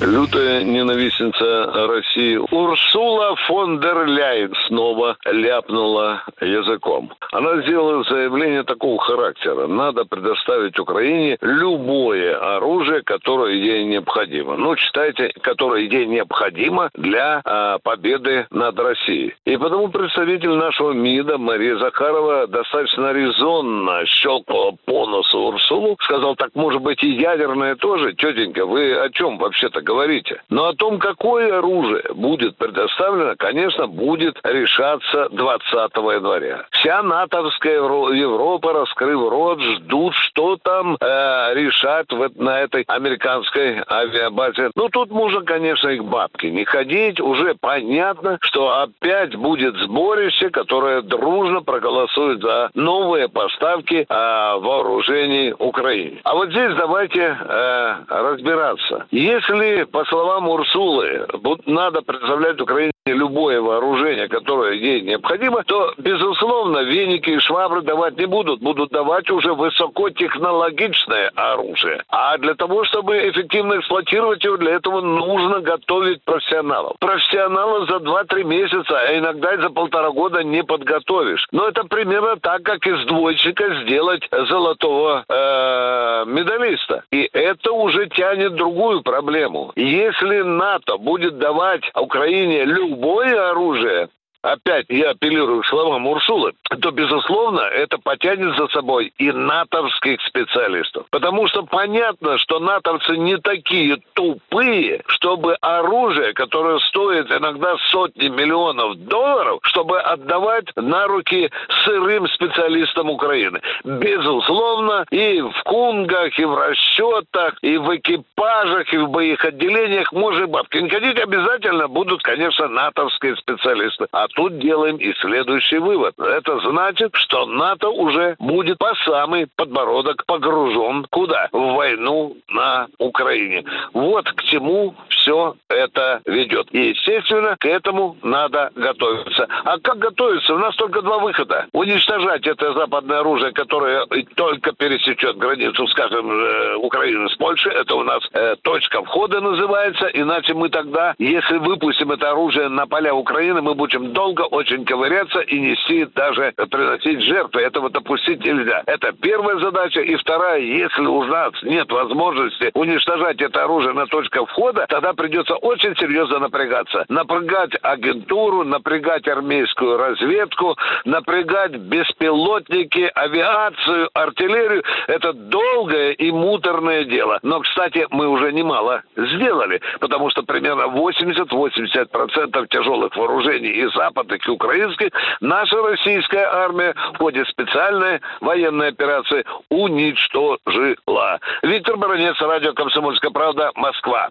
Лютая ненавистница России Урсула фон дер Ляйн снова ляпнула языком. Она сделала заявление такого характера. Надо предоставить Украине любое оружие, которое ей необходимо. Ну, читайте, которое ей необходимо для а, победы над Россией. И потому представитель нашего МИДа Мария Захарова достаточно резонно щелкнула по носу Урсулу. Сказал, так может быть и ядерное тоже? Тетенька, вы о чем вообще-то говорите. Но о том, какое оружие будет предоставлено, конечно, будет решаться 20 января. Вся натовская Европа, раскрыв рот, ждут, что там э, решать в, на этой американской авиабазе. Ну, тут можно, конечно, и к бабке не ходить. Уже понятно, что опять будет сборище, которое дружно проголосует за новые поставки э, вооружений Украине. А вот здесь давайте э, разбираться. Если по словам Урсулы, надо представлять Украине любое вооружение, которое ей необходимо, то, безусловно, веники и швабры давать не будут. Будут давать уже высокотехнологичное оружие. А для того, чтобы эффективно эксплуатировать его, для этого нужно готовить профессионалов. Профессионала за 2-3 месяца, а иногда и за полтора года не подготовишь. Но это примерно так, как из двойчика сделать золотого э, медалиста. И это уже тянет другую проблему. Если НАТО будет давать Украине любое оружие, опять я апеллирую к словам Урсулы, то, безусловно, это потянет за собой и натовских специалистов. Потому что понятно, что натовцы не такие тупые, чтобы оружие, которое стоит иногда сотни миллионов долларов, чтобы отдавать на руки сырым специалистам Украины. Безусловно, и в кунгах, и в расчетах, и в экипажах, и в боевых отделениях может бабки ходить, обязательно будут, конечно, натовские специалисты. А тут делаем и следующий вывод. Это значит, что НАТО уже будет по самый подбородок погружен куда? В войну на Украине. Вот к чему все это ведет. И, естественно, к этому надо готовиться. А как готовиться? У нас только два выхода. Уничтожать это западное оружие, которое только пересечет границу, скажем, э, Украины с Польшей. Это у нас э, точка входа называется. Иначе мы тогда, если выпустим это оружие на поля Украины, мы будем до долго очень ковыряться и нести, даже приносить жертвы. Этого допустить нельзя. Это первая задача. И вторая, если у нас нет возможности уничтожать это оружие на точках входа, тогда придется очень серьезно напрягаться. Напрягать агентуру, напрягать армейскую разведку, напрягать беспилотники, авиацию, артиллерию. Это долгое и муторное дело. Но, кстати, мы уже немало сделали, потому что примерно 80-80% тяжелых вооружений Запада западных и украинских, наша российская армия в ходе специальной военной операции уничтожила. Виктор Баранец, радио «Комсомольская правда», Москва.